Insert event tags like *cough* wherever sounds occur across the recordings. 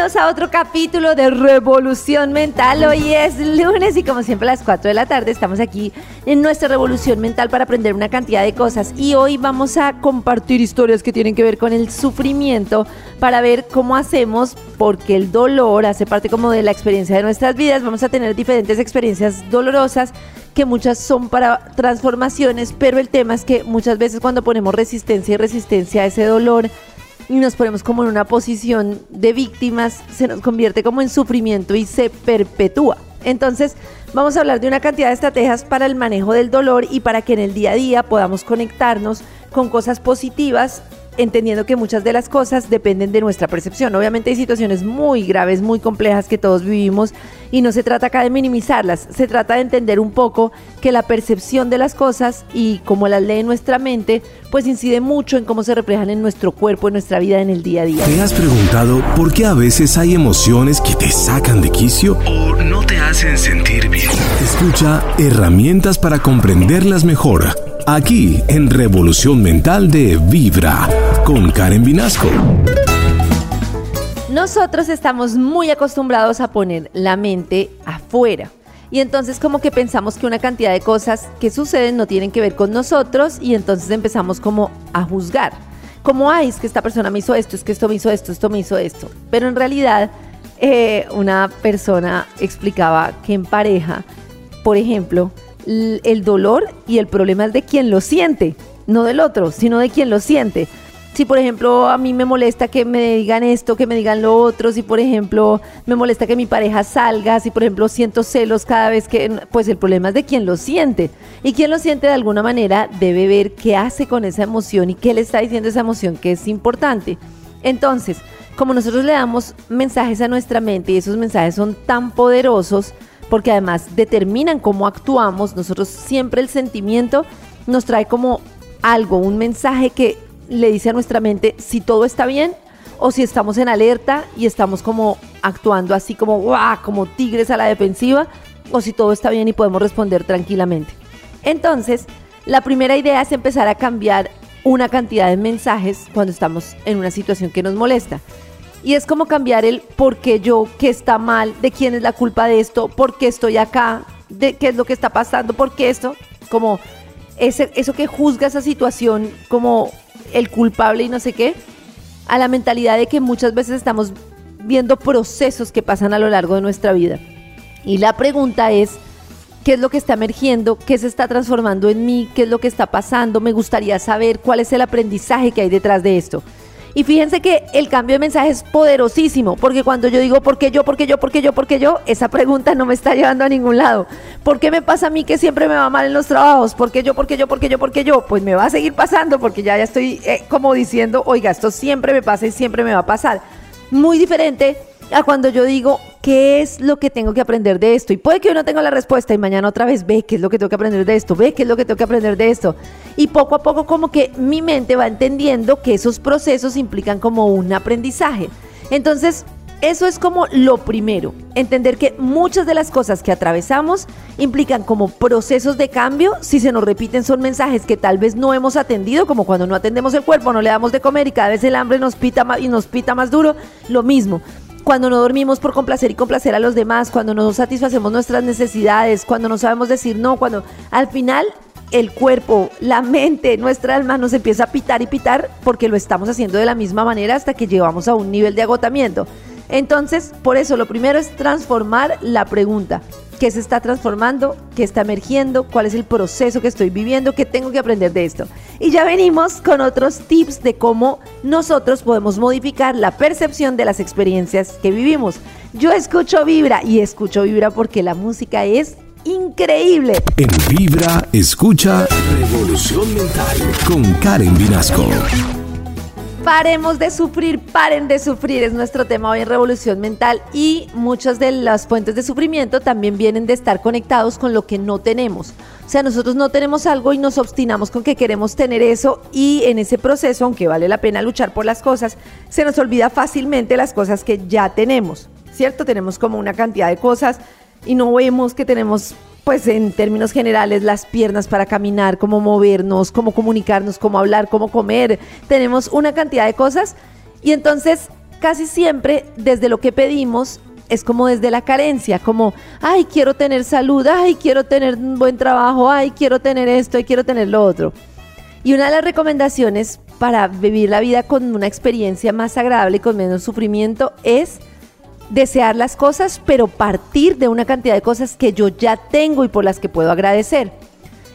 Bienvenidos a otro capítulo de Revolución Mental. Hoy es lunes y como siempre a las 4 de la tarde estamos aquí en nuestra Revolución Mental para aprender una cantidad de cosas. Y hoy vamos a compartir historias que tienen que ver con el sufrimiento para ver cómo hacemos, porque el dolor hace parte como de la experiencia de nuestras vidas. Vamos a tener diferentes experiencias dolorosas que muchas son para transformaciones, pero el tema es que muchas veces cuando ponemos resistencia y resistencia a ese dolor, y nos ponemos como en una posición de víctimas, se nos convierte como en sufrimiento y se perpetúa. Entonces, vamos a hablar de una cantidad de estrategias para el manejo del dolor y para que en el día a día podamos conectarnos con cosas positivas entendiendo que muchas de las cosas dependen de nuestra percepción. Obviamente hay situaciones muy graves, muy complejas que todos vivimos y no se trata acá de minimizarlas, se trata de entender un poco que la percepción de las cosas y como las lee nuestra mente, pues incide mucho en cómo se reflejan en nuestro cuerpo, en nuestra vida, en el día a día. ¿Te has preguntado por qué a veces hay emociones que te sacan de quicio o no te hacen sentir bien? Escucha herramientas para comprenderlas mejor aquí en Revolución Mental de Vibra con Karen Vinasco. Nosotros estamos muy acostumbrados a poner la mente afuera. Y entonces como que pensamos que una cantidad de cosas que suceden no tienen que ver con nosotros y entonces empezamos como a juzgar. Como, ay, es que esta persona me hizo esto, es que esto me hizo esto, esto me hizo esto. Pero en realidad eh, una persona explicaba que en pareja, por ejemplo, el dolor y el problema es de quien lo siente, no del otro, sino de quien lo siente. Si por ejemplo a mí me molesta que me digan esto, que me digan lo otro, si por ejemplo me molesta que mi pareja salga, si por ejemplo siento celos cada vez que, pues el problema es de quien lo siente. Y quien lo siente de alguna manera debe ver qué hace con esa emoción y qué le está diciendo esa emoción que es importante. Entonces, como nosotros le damos mensajes a nuestra mente y esos mensajes son tan poderosos, porque además determinan cómo actuamos. Nosotros siempre el sentimiento nos trae como algo, un mensaje que le dice a nuestra mente si todo está bien o si estamos en alerta y estamos como actuando así como como tigres a la defensiva o si todo está bien y podemos responder tranquilamente. Entonces, la primera idea es empezar a cambiar una cantidad de mensajes cuando estamos en una situación que nos molesta. Y es como cambiar el por qué yo, qué está mal, de quién es la culpa de esto, por qué estoy acá, de qué es lo que está pasando, por qué esto, como ese, eso que juzga esa situación como el culpable y no sé qué, a la mentalidad de que muchas veces estamos viendo procesos que pasan a lo largo de nuestra vida. Y la pregunta es, ¿qué es lo que está emergiendo? ¿Qué se está transformando en mí? ¿Qué es lo que está pasando? Me gustaría saber cuál es el aprendizaje que hay detrás de esto. Y fíjense que el cambio de mensaje es poderosísimo, porque cuando yo digo ¿por qué yo, por qué yo, por qué yo, por qué yo? Esa pregunta no me está llevando a ningún lado. ¿Por qué me pasa a mí que siempre me va mal en los trabajos? ¿Por qué yo, por qué yo, por qué yo, por qué yo? Pues me va a seguir pasando porque ya, ya estoy eh, como diciendo, oiga, esto siempre me pasa y siempre me va a pasar. Muy diferente a cuando yo digo, ¿qué es lo que tengo que aprender de esto? Y puede que yo no tenga la respuesta y mañana otra vez ve qué es lo que tengo que aprender de esto, ve qué es lo que tengo que aprender de esto. Y poco a poco como que mi mente va entendiendo que esos procesos implican como un aprendizaje. Entonces, eso es como lo primero, entender que muchas de las cosas que atravesamos implican como procesos de cambio, si se nos repiten son mensajes que tal vez no hemos atendido, como cuando no atendemos el cuerpo, no le damos de comer y cada vez el hambre nos pita más y nos pita más duro, lo mismo cuando no dormimos por complacer y complacer a los demás, cuando no satisfacemos nuestras necesidades, cuando no sabemos decir no, cuando al final el cuerpo, la mente, nuestra alma nos empieza a pitar y pitar porque lo estamos haciendo de la misma manera hasta que llegamos a un nivel de agotamiento. Entonces, por eso lo primero es transformar la pregunta. ¿Qué se está transformando? ¿Qué está emergiendo? ¿Cuál es el proceso que estoy viviendo? ¿Qué tengo que aprender de esto? Y ya venimos con otros tips de cómo nosotros podemos modificar la percepción de las experiencias que vivimos. Yo escucho Vibra y escucho Vibra porque la música es increíble. En Vibra, escucha Revolución Mental con Karen Vinasco. Paremos de sufrir, paren de sufrir, es nuestro tema hoy en Revolución Mental y muchas de las fuentes de sufrimiento también vienen de estar conectados con lo que no tenemos. O sea, nosotros no tenemos algo y nos obstinamos con que queremos tener eso y en ese proceso, aunque vale la pena luchar por las cosas, se nos olvida fácilmente las cosas que ya tenemos, ¿cierto? Tenemos como una cantidad de cosas y no vemos que tenemos pues en términos generales, las piernas para caminar, cómo movernos, cómo comunicarnos, cómo hablar, cómo comer. Tenemos una cantidad de cosas y entonces casi siempre desde lo que pedimos es como desde la carencia, como, ay, quiero tener salud, ay, quiero tener un buen trabajo, ay, quiero tener esto, ay, quiero tener lo otro. Y una de las recomendaciones para vivir la vida con una experiencia más agradable y con menos sufrimiento es desear las cosas, pero partir de una cantidad de cosas que yo ya tengo y por las que puedo agradecer.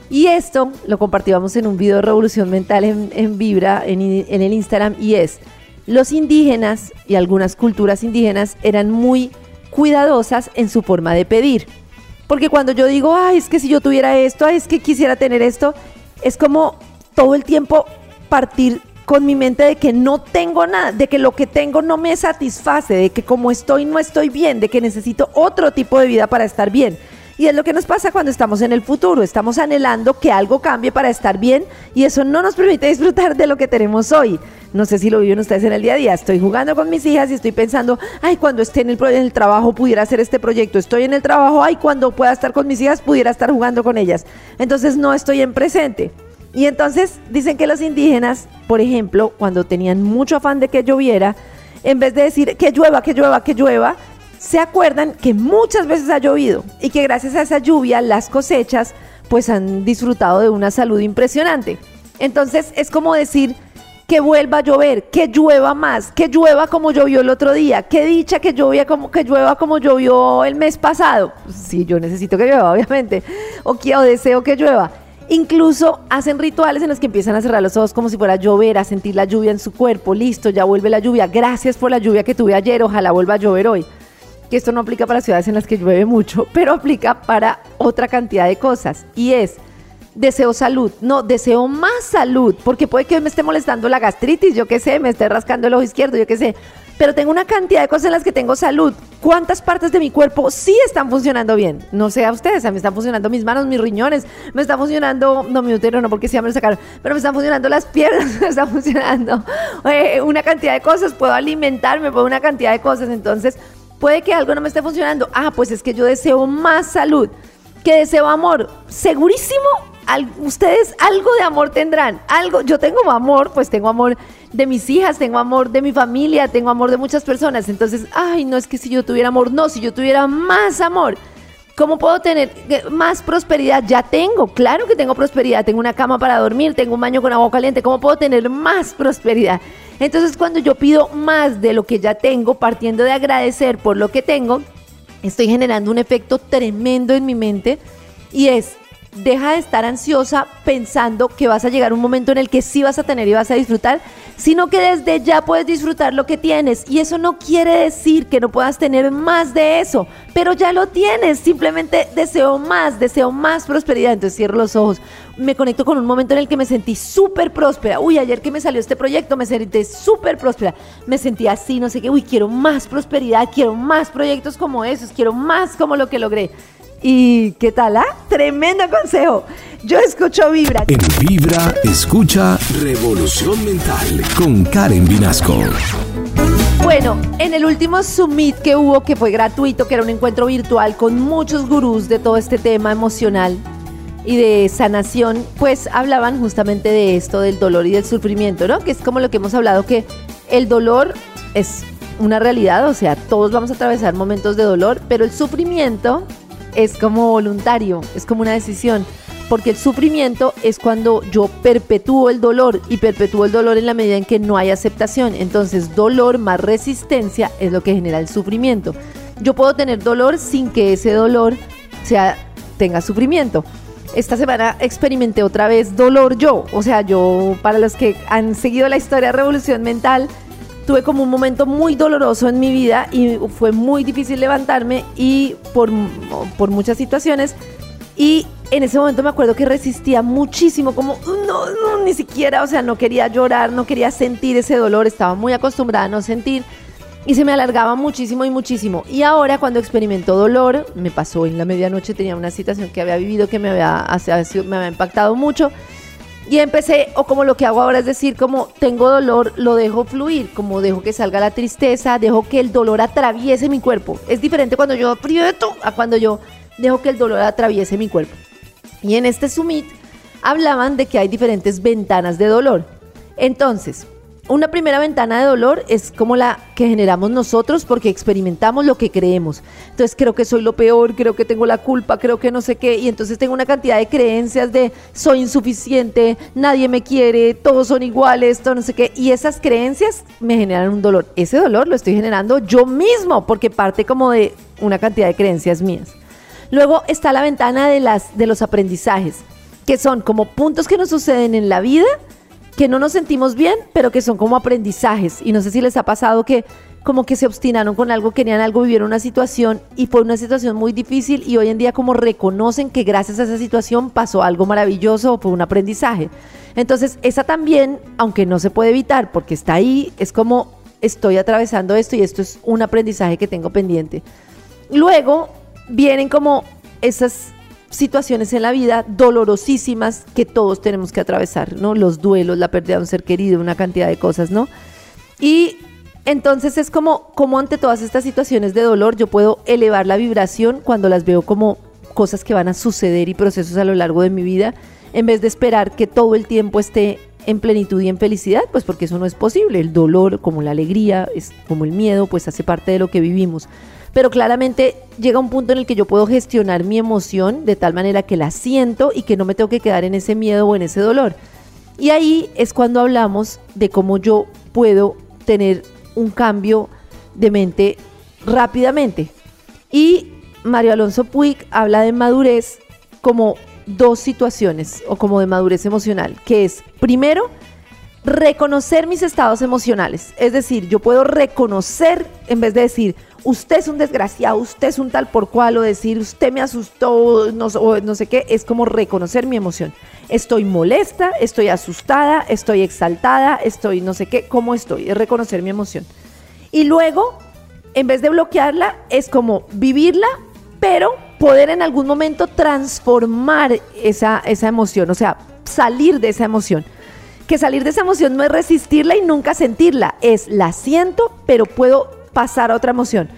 Y esto lo compartíamos en un video de Revolución Mental en, Vibra, en, en el Instagram, y es, los indígenas y algunas culturas indígenas eran muy cuidadosas en su forma de pedir. Porque cuando yo digo, ay, es que si yo tuviera esto, ay, es que quisiera tener esto, es como todo el tiempo partir con mi mente de que no tengo nada, de que lo que tengo no me satisface, de que como estoy no estoy bien, de que necesito otro tipo de vida para estar bien. Y es lo que nos pasa cuando estamos en el futuro, estamos anhelando que algo cambie para estar bien y eso no nos permite disfrutar de lo que tenemos hoy. No sé si lo viven ustedes en el día a día. Estoy jugando con mis hijas y estoy pensando, ay, cuando esté en el, en el trabajo pudiera hacer este proyecto. Estoy en el trabajo, ay, cuando pueda estar con mis hijas pudiera estar jugando con ellas. Entonces no estoy en presente. Y entonces dicen que los indígenas, por ejemplo, cuando tenían mucho afán de que lloviera, en vez de decir que llueva, que llueva, que llueva, se acuerdan que muchas veces ha llovido y que gracias a esa lluvia las cosechas pues han disfrutado de una salud impresionante. Entonces es como decir que vuelva a llover, que llueva más, que llueva como llovió el otro día, que dicha que llovía como que llueva como llovió el mes pasado. Sí, yo necesito que llueva, *laughs* obviamente, o que o deseo que llueva. Incluso hacen rituales en los que empiezan a cerrar los ojos como si fuera a llover, a sentir la lluvia en su cuerpo. Listo, ya vuelve la lluvia. Gracias por la lluvia que tuve ayer. Ojalá vuelva a llover hoy. Que esto no aplica para ciudades en las que llueve mucho, *laughs* pero aplica para otra cantidad de cosas. Y es, deseo salud. No, deseo más salud. Porque puede que me esté molestando la gastritis, yo qué sé, me esté rascando el ojo izquierdo, yo qué sé pero tengo una cantidad de cosas en las que tengo salud. ¿Cuántas partes de mi cuerpo sí están funcionando bien? No sé a ustedes, a mí están funcionando mis manos, mis riñones, me está funcionando, no mi útero, no porque sí me lo sacaron, pero me están funcionando las piernas, *laughs* me están funcionando eh, una cantidad de cosas, puedo alimentarme, puedo una cantidad de cosas, entonces puede que algo no me esté funcionando. Ah, pues es que yo deseo más salud, que deseo amor, segurísimo ustedes algo de amor tendrán, algo, yo tengo amor, pues tengo amor de mis hijas, tengo amor de mi familia, tengo amor de muchas personas, entonces, ay, no es que si yo tuviera amor, no, si yo tuviera más amor, ¿cómo puedo tener más prosperidad? Ya tengo, claro que tengo prosperidad, tengo una cama para dormir, tengo un baño con agua caliente, ¿cómo puedo tener más prosperidad? Entonces, cuando yo pido más de lo que ya tengo, partiendo de agradecer por lo que tengo, estoy generando un efecto tremendo en mi mente y es deja de estar ansiosa pensando que vas a llegar un momento en el que sí vas a tener y vas a disfrutar, sino que desde ya puedes disfrutar lo que tienes. Y eso no quiere decir que no puedas tener más de eso, pero ya lo tienes. Simplemente deseo más, deseo más prosperidad. Entonces cierro los ojos. Me conecto con un momento en el que me sentí súper próspera. Uy, ayer que me salió este proyecto me sentí súper próspera. Me sentí así, no sé qué. Uy, quiero más prosperidad, quiero más proyectos como esos, quiero más como lo que logré. ¿Y qué tal? Ah? Tremendo consejo. Yo escucho Vibra. En Vibra, escucha Revolución Mental con Karen Vinasco. Bueno, en el último Summit que hubo, que fue gratuito, que era un encuentro virtual con muchos gurús de todo este tema emocional y de sanación, pues hablaban justamente de esto, del dolor y del sufrimiento, ¿no? Que es como lo que hemos hablado, que el dolor es una realidad, o sea, todos vamos a atravesar momentos de dolor, pero el sufrimiento es como voluntario, es como una decisión. Porque el sufrimiento es cuando yo perpetúo el dolor y perpetúo el dolor en la medida en que no hay aceptación. Entonces dolor más resistencia es lo que genera el sufrimiento. Yo puedo tener dolor sin que ese dolor sea, tenga sufrimiento. Esta semana experimenté otra vez dolor yo. O sea, yo, para los que han seguido la historia de Revolución Mental, tuve como un momento muy doloroso en mi vida y fue muy difícil levantarme y por, por muchas situaciones. Y en ese momento me acuerdo que resistía muchísimo, como no, no, ni siquiera, o sea, no quería llorar, no quería sentir ese dolor, estaba muy acostumbrada a no sentir y se me alargaba muchísimo y muchísimo. Y ahora cuando experimento dolor, me pasó en la medianoche, tenía una situación que había vivido que me había, me había impactado mucho. Y empecé, o como lo que hago ahora es decir, como tengo dolor, lo dejo fluir, como dejo que salga la tristeza, dejo que el dolor atraviese mi cuerpo. Es diferente cuando yo aprieto a cuando yo dejo que el dolor atraviese mi cuerpo. Y en este summit hablaban de que hay diferentes ventanas de dolor. Entonces, una primera ventana de dolor es como la que generamos nosotros porque experimentamos lo que creemos. Entonces creo que soy lo peor, creo que tengo la culpa, creo que no sé qué. Y entonces tengo una cantidad de creencias de soy insuficiente, nadie me quiere, todos son iguales, todo no sé qué. Y esas creencias me generan un dolor. Ese dolor lo estoy generando yo mismo porque parte como de una cantidad de creencias mías. Luego está la ventana de, las, de los aprendizajes, que son como puntos que nos suceden en la vida, que no nos sentimos bien, pero que son como aprendizajes. Y no sé si les ha pasado que como que se obstinaron con algo, querían algo, vivieron una situación y fue una situación muy difícil y hoy en día como reconocen que gracias a esa situación pasó algo maravilloso fue un aprendizaje. Entonces, esa también, aunque no se puede evitar porque está ahí, es como estoy atravesando esto y esto es un aprendizaje que tengo pendiente. Luego, vienen como esas situaciones en la vida dolorosísimas que todos tenemos que atravesar, ¿no? Los duelos, la pérdida de un ser querido, una cantidad de cosas, ¿no? Y entonces es como, como ante todas estas situaciones de dolor yo puedo elevar la vibración cuando las veo como cosas que van a suceder y procesos a lo largo de mi vida, en vez de esperar que todo el tiempo esté en plenitud y en felicidad, pues porque eso no es posible. El dolor, como la alegría, es como el miedo, pues hace parte de lo que vivimos pero claramente llega un punto en el que yo puedo gestionar mi emoción de tal manera que la siento y que no me tengo que quedar en ese miedo o en ese dolor. Y ahí es cuando hablamos de cómo yo puedo tener un cambio de mente rápidamente. Y Mario Alonso Puig habla de madurez como dos situaciones o como de madurez emocional, que es primero reconocer mis estados emocionales. Es decir, yo puedo reconocer en vez de decir, usted es un desgraciado, usted es un tal por cual, o decir, usted me asustó, no, no sé qué, es como reconocer mi emoción. Estoy molesta, estoy asustada, estoy exaltada, estoy no sé qué, ¿cómo estoy? Es reconocer mi emoción. Y luego, en vez de bloquearla, es como vivirla, pero poder en algún momento transformar esa, esa emoción, o sea, salir de esa emoción. Que salir de esa emoción no es resistirla y nunca sentirla, es la siento, pero puedo pasar a otra emoción.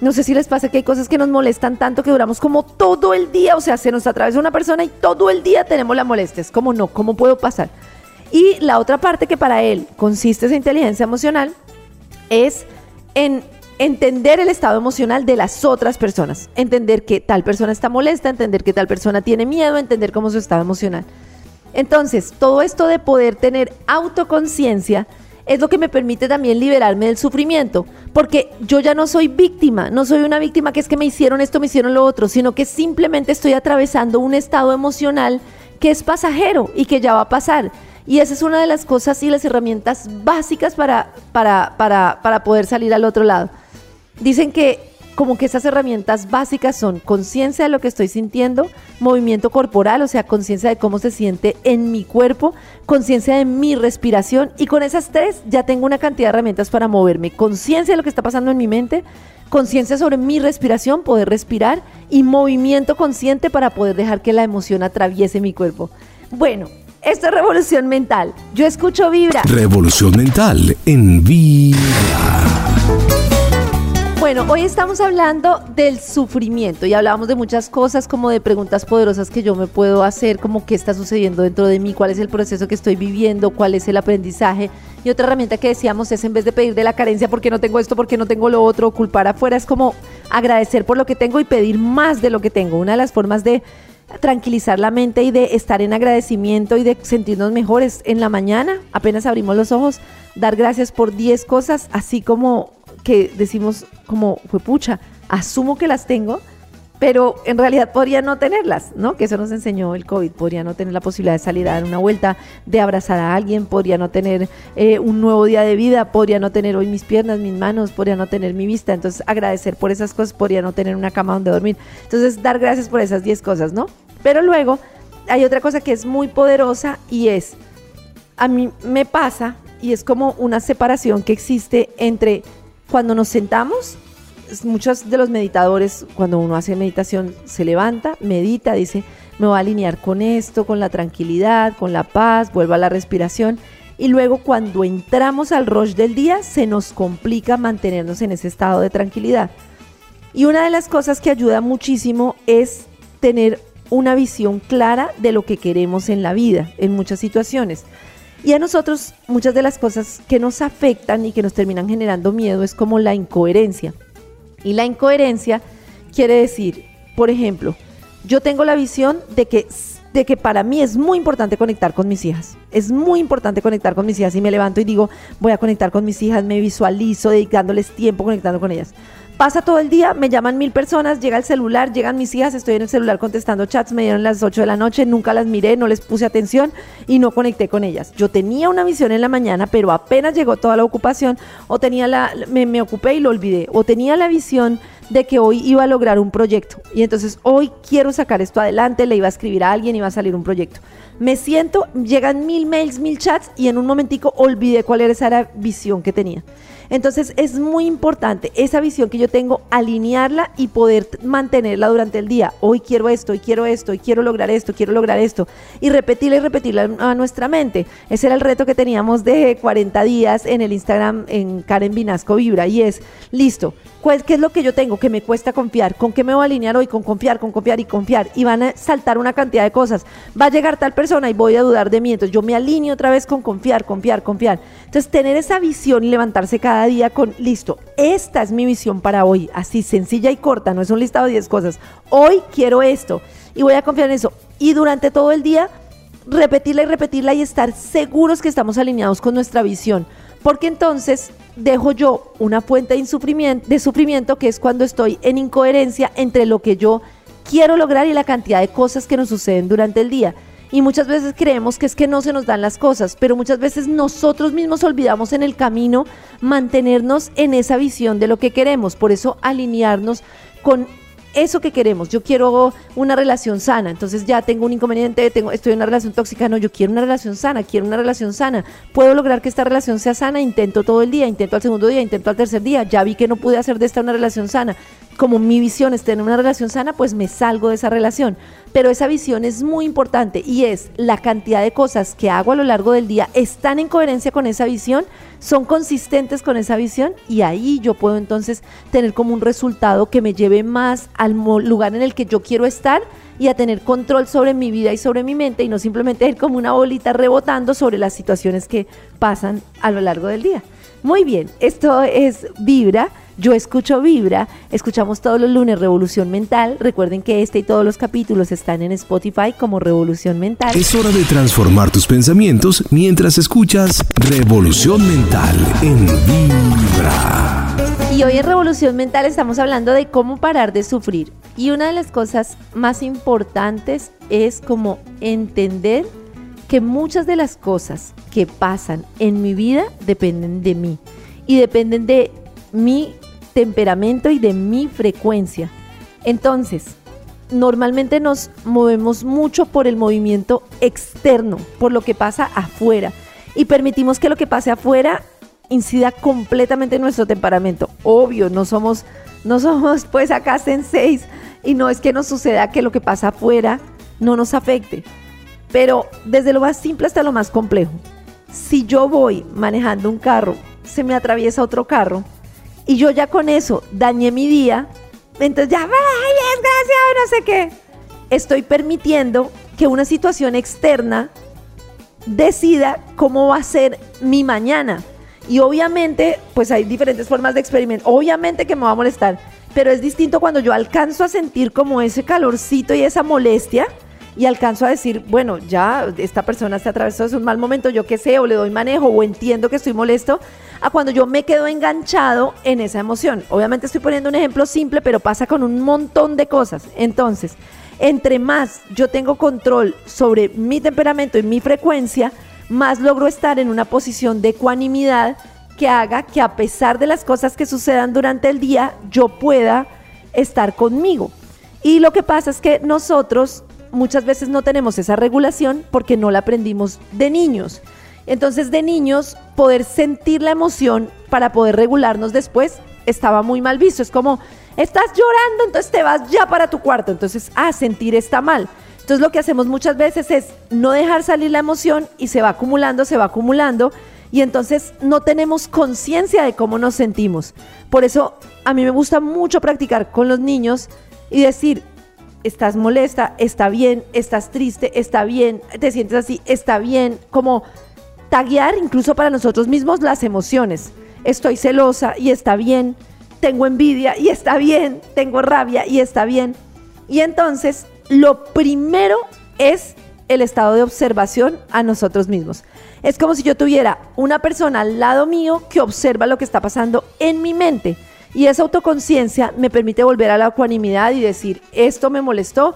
No sé si les pasa que hay cosas que nos molestan tanto que duramos como todo el día, o sea, se nos atraviesa una persona y todo el día tenemos la molestia. Es como no, ¿cómo puedo pasar? Y la otra parte que para él consiste esa inteligencia emocional es en entender el estado emocional de las otras personas, entender que tal persona está molesta, entender que tal persona tiene miedo, entender cómo es su estado emocional. Entonces, todo esto de poder tener autoconciencia es lo que me permite también liberarme del sufrimiento, porque yo ya no soy víctima, no soy una víctima que es que me hicieron esto, me hicieron lo otro, sino que simplemente estoy atravesando un estado emocional que es pasajero y que ya va a pasar. Y esa es una de las cosas y las herramientas básicas para, para, para, para poder salir al otro lado. Dicen que como que esas herramientas básicas son conciencia de lo que estoy sintiendo, movimiento corporal, o sea, conciencia de cómo se siente en mi cuerpo, conciencia de mi respiración y con esas tres ya tengo una cantidad de herramientas para moverme, conciencia de lo que está pasando en mi mente, conciencia sobre mi respiración, poder respirar y movimiento consciente para poder dejar que la emoción atraviese mi cuerpo. Bueno, esto es revolución mental. Yo escucho Vibra. Revolución mental en Vibra. Bueno, hoy estamos hablando del sufrimiento y hablábamos de muchas cosas como de preguntas poderosas que yo me puedo hacer, como qué está sucediendo dentro de mí, cuál es el proceso que estoy viviendo, cuál es el aprendizaje. Y otra herramienta que decíamos es en vez de pedir de la carencia porque no tengo esto, porque no tengo lo otro, culpar afuera, es como agradecer por lo que tengo y pedir más de lo que tengo. Una de las formas de tranquilizar la mente y de estar en agradecimiento y de sentirnos mejores en la mañana, apenas abrimos los ojos, dar gracias por 10 cosas, así como que decimos como, fue pucha, asumo que las tengo, pero en realidad podría no tenerlas, ¿no? Que eso nos enseñó el COVID, podría no tener la posibilidad de salir a dar una vuelta, de abrazar a alguien, podría no tener eh, un nuevo día de vida, podría no tener hoy mis piernas, mis manos, podría no tener mi vista, entonces agradecer por esas cosas, podría no tener una cama donde dormir, entonces dar gracias por esas 10 cosas, ¿no? Pero luego hay otra cosa que es muy poderosa y es, a mí me pasa y es como una separación que existe entre cuando nos sentamos, muchos de los meditadores, cuando uno hace meditación, se levanta, medita, dice, me voy a alinear con esto, con la tranquilidad, con la paz, vuelvo a la respiración. Y luego cuando entramos al rush del día, se nos complica mantenernos en ese estado de tranquilidad. Y una de las cosas que ayuda muchísimo es tener una visión clara de lo que queremos en la vida, en muchas situaciones. Y a nosotros muchas de las cosas que nos afectan y que nos terminan generando miedo es como la incoherencia. Y la incoherencia quiere decir, por ejemplo, yo tengo la visión de que, de que para mí es muy importante conectar con mis hijas. Es muy importante conectar con mis hijas y me levanto y digo, voy a conectar con mis hijas, me visualizo dedicándoles tiempo conectando con ellas. Pasa todo el día, me llaman mil personas, llega el celular, llegan mis hijas, estoy en el celular contestando chats, me dieron las 8 de la noche, nunca las miré, no les puse atención y no conecté con ellas. Yo tenía una visión en la mañana, pero apenas llegó toda la ocupación, o tenía la, me, ocupé y lo olvidé, o tenía la visión de que hoy iba a lograr un proyecto y entonces hoy quiero sacar esto adelante, le iba a escribir a alguien va a salir un proyecto. Me siento, llegan mil mails, mil chats y en un momentico olvidé cuál era esa visión que tenía. Entonces es muy importante esa visión que yo tengo, alinearla y poder mantenerla durante el día. Hoy quiero esto, hoy quiero esto, hoy quiero lograr esto, quiero lograr esto. Y repetirla y repetirla a nuestra mente. Ese era el reto que teníamos de 40 días en el Instagram en Karen Vinasco Vibra y es, listo, ¿qué es lo que yo tengo que me cuesta confiar? ¿Con qué me voy a alinear hoy? Con confiar, con confiar y confiar. Y van a saltar una cantidad de cosas. Va a llegar tal persona y voy a dudar de mí. Entonces yo me alineo otra vez con confiar, confiar, confiar. Entonces tener esa visión y levantarse cada día con, listo, esta es mi visión para hoy, así sencilla y corta, no es un listado de 10 cosas. Hoy quiero esto y voy a confiar en eso. Y durante todo el día, repetirla y repetirla y estar seguros que estamos alineados con nuestra visión. Porque entonces dejo yo una fuente de sufrimiento, de sufrimiento que es cuando estoy en incoherencia entre lo que yo quiero lograr y la cantidad de cosas que nos suceden durante el día. Y muchas veces creemos que es que no se nos dan las cosas, pero muchas veces nosotros mismos olvidamos en el camino mantenernos en esa visión de lo que queremos. Por eso alinearnos con eso que queremos. Yo quiero una relación sana, entonces ya tengo un inconveniente, tengo, estoy en una relación tóxica, no, yo quiero una relación sana, quiero una relación sana. Puedo lograr que esta relación sea sana, intento todo el día, intento al segundo día, intento al tercer día, ya vi que no pude hacer de esta una relación sana. Como mi visión es tener una relación sana, pues me salgo de esa relación. Pero esa visión es muy importante y es la cantidad de cosas que hago a lo largo del día están en coherencia con esa visión son consistentes con esa visión y ahí yo puedo entonces tener como un resultado que me lleve más al lugar en el que yo quiero estar y a tener control sobre mi vida y sobre mi mente y no simplemente ir como una bolita rebotando sobre las situaciones que pasan a lo largo del día. Muy bien, esto es Vibra yo escucho Vibra, escuchamos todos los lunes Revolución Mental. Recuerden que este y todos los capítulos están en Spotify como Revolución Mental. Es hora de transformar tus pensamientos mientras escuchas Revolución Mental en Vibra. Y hoy en Revolución Mental estamos hablando de cómo parar de sufrir. Y una de las cosas más importantes es como entender que muchas de las cosas que pasan en mi vida dependen de mí y dependen de mi temperamento y de mi frecuencia. Entonces, normalmente nos movemos mucho por el movimiento externo, por lo que pasa afuera, y permitimos que lo que pase afuera incida completamente en nuestro temperamento. Obvio, no somos, no somos pues acá seis y no es que nos suceda que lo que pasa afuera no nos afecte. Pero desde lo más simple hasta lo más complejo. Si yo voy manejando un carro, se me atraviesa otro carro, y yo ya con eso dañé mi día, entonces ya, ay, desgraciado, no sé qué. Estoy permitiendo que una situación externa decida cómo va a ser mi mañana. Y obviamente, pues hay diferentes formas de experimento. Obviamente que me va a molestar, pero es distinto cuando yo alcanzo a sentir como ese calorcito y esa molestia y alcanzo a decir, bueno, ya esta persona se atravesó de un mal momento, yo qué sé, o le doy manejo o entiendo que estoy molesto, a cuando yo me quedo enganchado en esa emoción. Obviamente estoy poniendo un ejemplo simple, pero pasa con un montón de cosas. Entonces, entre más yo tengo control sobre mi temperamento y mi frecuencia, más logro estar en una posición de ecuanimidad que haga que a pesar de las cosas que sucedan durante el día, yo pueda estar conmigo. Y lo que pasa es que nosotros muchas veces no tenemos esa regulación porque no la aprendimos de niños. Entonces de niños poder sentir la emoción para poder regularnos después estaba muy mal visto. Es como, estás llorando, entonces te vas ya para tu cuarto. Entonces, ah, sentir está mal. Entonces lo que hacemos muchas veces es no dejar salir la emoción y se va acumulando, se va acumulando y entonces no tenemos conciencia de cómo nos sentimos. Por eso a mí me gusta mucho practicar con los niños y decir, estás molesta, está bien, estás triste, está bien, te sientes así, está bien, como taguear incluso para nosotros mismos las emociones. Estoy celosa y está bien, tengo envidia y está bien, tengo rabia y está bien. Y entonces lo primero es el estado de observación a nosotros mismos. Es como si yo tuviera una persona al lado mío que observa lo que está pasando en mi mente. Y esa autoconciencia me permite volver a la ecuanimidad y decir, esto me molestó.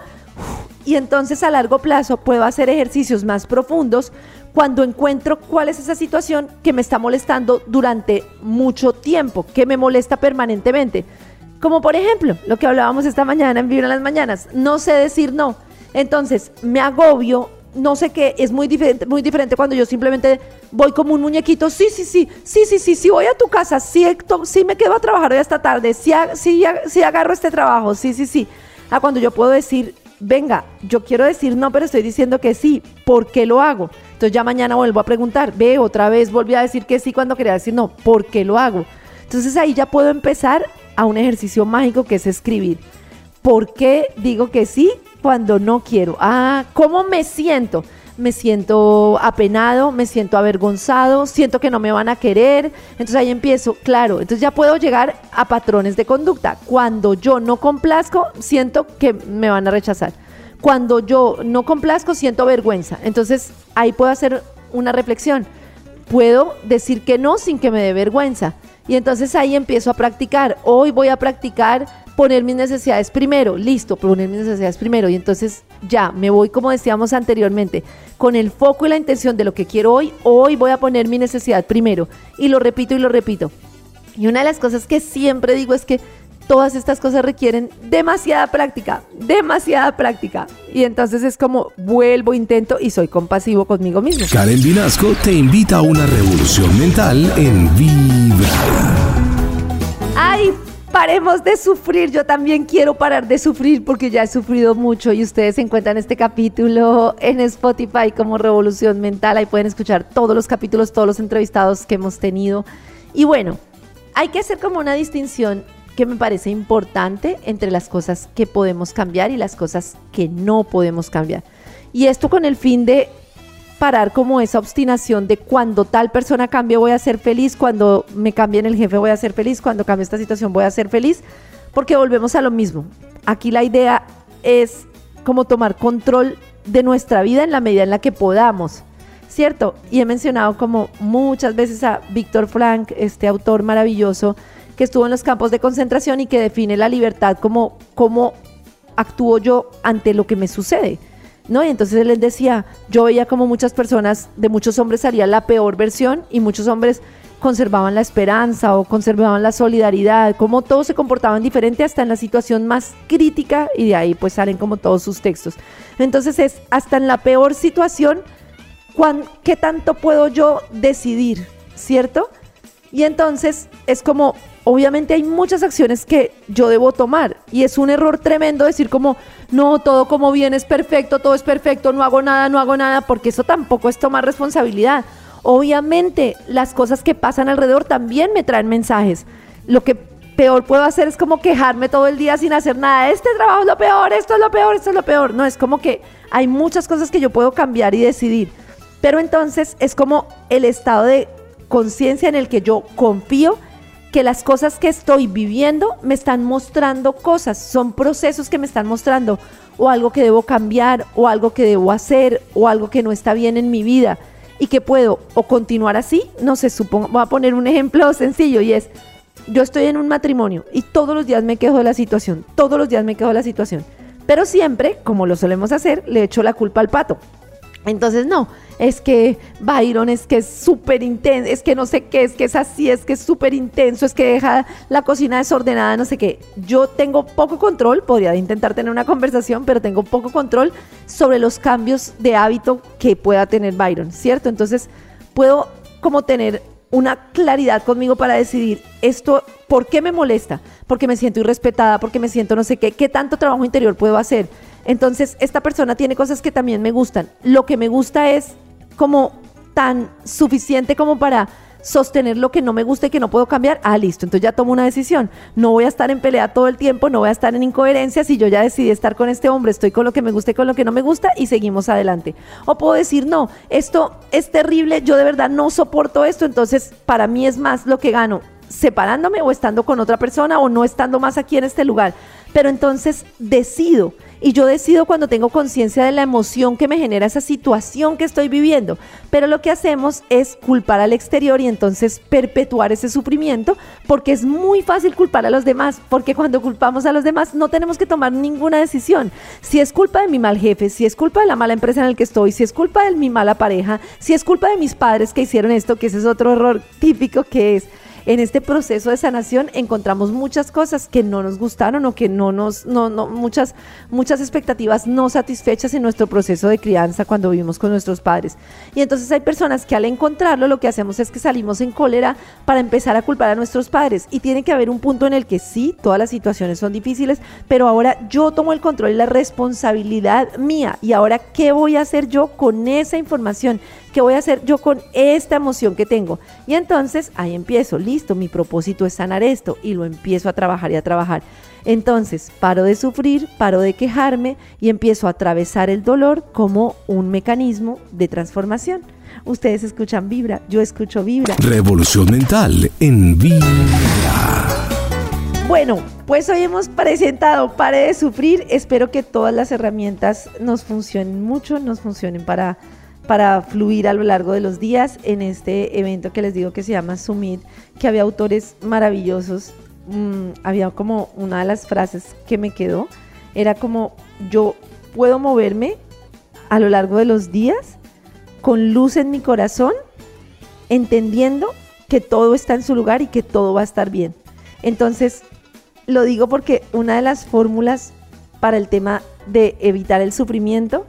Y entonces a largo plazo puedo hacer ejercicios más profundos cuando encuentro cuál es esa situación que me está molestando durante mucho tiempo, que me molesta permanentemente. Como por ejemplo, lo que hablábamos esta mañana en Vibra en las Mañanas, no sé decir no. Entonces me agobio, no sé qué, es muy diferente, muy diferente cuando yo simplemente voy como un muñequito, sí, sí, sí, sí, sí, sí, sí, voy a tu casa, sí, sí me quedo a trabajar hoy esta tarde, sí, sí, sí agarro este trabajo, sí, sí, sí. A cuando yo puedo decir, venga, yo quiero decir no, pero estoy diciendo que sí, ¿por qué lo hago? Entonces ya mañana vuelvo a preguntar, ve, otra vez volví a decir que sí cuando quería decir no, ¿por qué lo hago? Entonces ahí ya puedo empezar a un ejercicio mágico que es escribir. ¿Por qué digo que sí cuando no quiero? Ah, ¿cómo me siento? Me siento apenado, me siento avergonzado, siento que no me van a querer. Entonces ahí empiezo, claro, entonces ya puedo llegar a patrones de conducta. Cuando yo no complazco, siento que me van a rechazar. Cuando yo no complazco, siento vergüenza. Entonces ahí puedo hacer una reflexión. Puedo decir que no sin que me dé vergüenza. Y entonces ahí empiezo a practicar. Hoy voy a practicar poner mis necesidades primero. Listo, poner mis necesidades primero. Y entonces ya me voy, como decíamos anteriormente, con el foco y la intención de lo que quiero hoy. Hoy voy a poner mi necesidad primero. Y lo repito y lo repito. Y una de las cosas que siempre digo es que todas estas cosas requieren demasiada práctica, demasiada práctica. Y entonces es como vuelvo, intento y soy compasivo conmigo mismo. Karen Vinasco te invita a una revolución mental en Vibra. Paremos de sufrir, yo también quiero parar de sufrir porque ya he sufrido mucho y ustedes encuentran este capítulo en Spotify como Revolución Mental, ahí pueden escuchar todos los capítulos, todos los entrevistados que hemos tenido. Y bueno, hay que hacer como una distinción que me parece importante entre las cosas que podemos cambiar y las cosas que no podemos cambiar. Y esto con el fin de parar como esa obstinación de cuando tal persona cambie voy a ser feliz, cuando me cambien el jefe voy a ser feliz, cuando cambie esta situación voy a ser feliz, porque volvemos a lo mismo. Aquí la idea es como tomar control de nuestra vida en la medida en la que podamos, ¿cierto? Y he mencionado como muchas veces a Víctor Frank, este autor maravilloso, que estuvo en los campos de concentración y que define la libertad como cómo actúo yo ante lo que me sucede. ¿No? Y entonces él les decía, yo veía como muchas personas, de muchos hombres salía la peor versión y muchos hombres conservaban la esperanza o conservaban la solidaridad, como todos se comportaban diferente hasta en la situación más crítica y de ahí pues salen como todos sus textos. Entonces es hasta en la peor situación, ¿qué tanto puedo yo decidir? ¿Cierto? Y entonces es como obviamente hay muchas acciones que yo debo tomar y es un error tremendo decir como, no, todo como viene es perfecto, todo es perfecto, no hago nada, no hago nada, porque eso tampoco es tomar responsabilidad. Obviamente las cosas que pasan alrededor también me traen mensajes. Lo que peor puedo hacer es como quejarme todo el día sin hacer nada. Este trabajo es lo peor, esto es lo peor, esto es lo peor. No, es como que hay muchas cosas que yo puedo cambiar y decidir. Pero entonces es como el estado de conciencia en el que yo confío que las cosas que estoy viviendo me están mostrando cosas, son procesos que me están mostrando o algo que debo cambiar o algo que debo hacer o algo que no está bien en mi vida y que puedo o continuar así, no sé, supongo, voy a poner un ejemplo *laughs* sencillo y es, yo estoy en un matrimonio y todos los días me quejo de la situación, todos los días me quejo de la situación, pero siempre, como lo solemos hacer, le echo la culpa al pato. Entonces, no, es que Byron es que es súper intenso, es que no sé qué, es que es así, es que es súper intenso, es que deja la cocina desordenada, no sé qué. Yo tengo poco control, podría intentar tener una conversación, pero tengo poco control sobre los cambios de hábito que pueda tener Byron, ¿cierto? Entonces, puedo como tener una claridad conmigo para decidir esto, ¿por qué me molesta? Porque me siento irrespetada, porque me siento no sé qué, qué tanto trabajo interior puedo hacer entonces, esta persona tiene cosas que también me gustan. Lo que me gusta es como tan suficiente como para sostener lo que no me gusta y que no puedo cambiar, ah, listo, entonces ya tomo una decisión. No voy a estar en pelea todo el tiempo, no voy a estar en incoherencia si yo ya decidí estar con este hombre, estoy con lo que me gusta y con lo que no me gusta y seguimos adelante. O puedo decir, no, esto es terrible, yo de verdad no soporto esto, entonces para mí es más lo que gano separándome o estando con otra persona o no estando más aquí en este lugar. Pero entonces decido y yo decido cuando tengo conciencia de la emoción que me genera esa situación que estoy viviendo. Pero lo que hacemos es culpar al exterior y entonces perpetuar ese sufrimiento porque es muy fácil culpar a los demás, porque cuando culpamos a los demás no tenemos que tomar ninguna decisión. Si es culpa de mi mal jefe, si es culpa de la mala empresa en la que estoy, si es culpa de mi mala pareja, si es culpa de mis padres que hicieron esto, que ese es otro error típico que es en este proceso de sanación encontramos muchas cosas que no nos gustaron o que no nos, no, no, muchas, muchas expectativas no satisfechas en nuestro proceso de crianza cuando vivimos con nuestros padres. Y entonces hay personas que al encontrarlo lo que hacemos es que salimos en cólera para empezar a culpar a nuestros padres. Y tiene que haber un punto en el que sí, todas las situaciones son difíciles, pero ahora yo tomo el control y la responsabilidad mía. Y ahora, ¿qué voy a hacer yo con esa información? ¿Qué voy a hacer yo con esta emoción que tengo? Y entonces ahí empiezo, listo, mi propósito es sanar esto y lo empiezo a trabajar y a trabajar. Entonces paro de sufrir, paro de quejarme y empiezo a atravesar el dolor como un mecanismo de transformación. Ustedes escuchan Vibra, yo escucho Vibra. Revolución mental en Vibra. Bueno, pues hoy hemos presentado Pare de Sufrir. Espero que todas las herramientas nos funcionen mucho, nos funcionen para para fluir a lo largo de los días en este evento que les digo que se llama Sumit, que había autores maravillosos. Mm, había como una de las frases que me quedó, era como yo puedo moverme a lo largo de los días con luz en mi corazón, entendiendo que todo está en su lugar y que todo va a estar bien. Entonces, lo digo porque una de las fórmulas para el tema de evitar el sufrimiento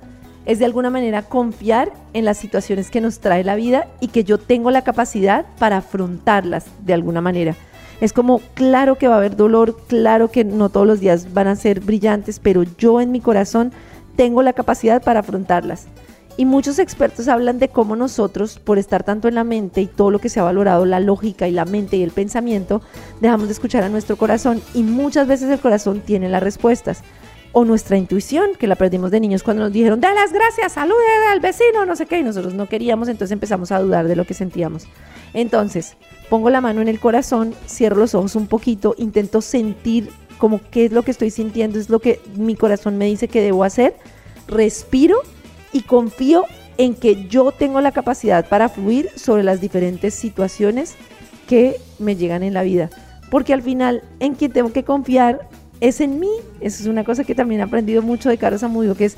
es de alguna manera confiar en las situaciones que nos trae la vida y que yo tengo la capacidad para afrontarlas de alguna manera. Es como, claro que va a haber dolor, claro que no todos los días van a ser brillantes, pero yo en mi corazón tengo la capacidad para afrontarlas. Y muchos expertos hablan de cómo nosotros, por estar tanto en la mente y todo lo que se ha valorado, la lógica y la mente y el pensamiento, dejamos de escuchar a nuestro corazón y muchas veces el corazón tiene las respuestas o nuestra intuición, que la perdimos de niños cuando nos dijeron, da las gracias, salude al vecino, no sé qué, y nosotros no queríamos, entonces empezamos a dudar de lo que sentíamos. Entonces, pongo la mano en el corazón, cierro los ojos un poquito, intento sentir como qué es lo que estoy sintiendo, es lo que mi corazón me dice que debo hacer, respiro y confío en que yo tengo la capacidad para fluir sobre las diferentes situaciones que me llegan en la vida. Porque al final en quien tengo que confiar es en mí. Eso es una cosa que también he aprendido mucho de Carlos Zamudio, que es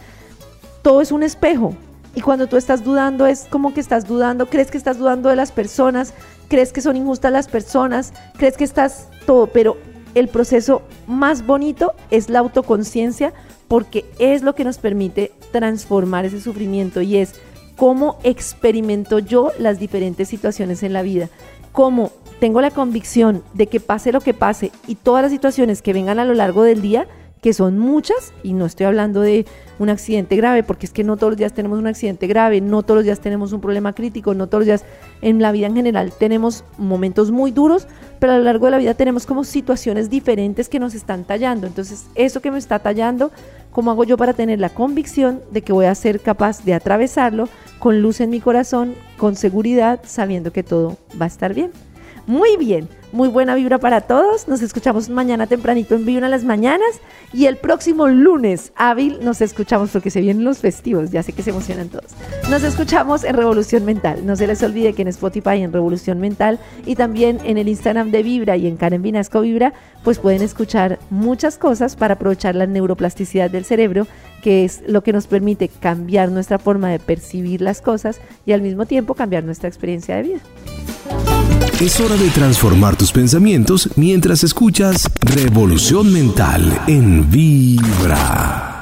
todo es un espejo. Y cuando tú estás dudando, es como que estás dudando, crees que estás dudando de las personas, crees que son injustas las personas, crees que estás todo, pero el proceso más bonito es la autoconciencia porque es lo que nos permite transformar ese sufrimiento y es cómo experimento yo las diferentes situaciones en la vida, cómo tengo la convicción de que pase lo que pase y todas las situaciones que vengan a lo largo del día, que son muchas, y no estoy hablando de un accidente grave, porque es que no todos los días tenemos un accidente grave, no todos los días tenemos un problema crítico, no todos los días en la vida en general tenemos momentos muy duros, pero a lo largo de la vida tenemos como situaciones diferentes que nos están tallando. Entonces, eso que me está tallando, ¿cómo hago yo para tener la convicción de que voy a ser capaz de atravesarlo con luz en mi corazón, con seguridad, sabiendo que todo va a estar bien? Muy bien, muy buena vibra para todos. Nos escuchamos mañana tempranito en Vibra en las mañanas y el próximo lunes hábil nos escuchamos porque se vienen los festivos, ya sé que se emocionan todos. Nos escuchamos en Revolución Mental. No se les olvide que en Spotify en Revolución Mental y también en el Instagram de Vibra y en Karen Vinasco Vibra, pues pueden escuchar muchas cosas para aprovechar la neuroplasticidad del cerebro, que es lo que nos permite cambiar nuestra forma de percibir las cosas y al mismo tiempo cambiar nuestra experiencia de vida. Es hora de transformar tus pensamientos mientras escuchas Revolución Mental en Vibra.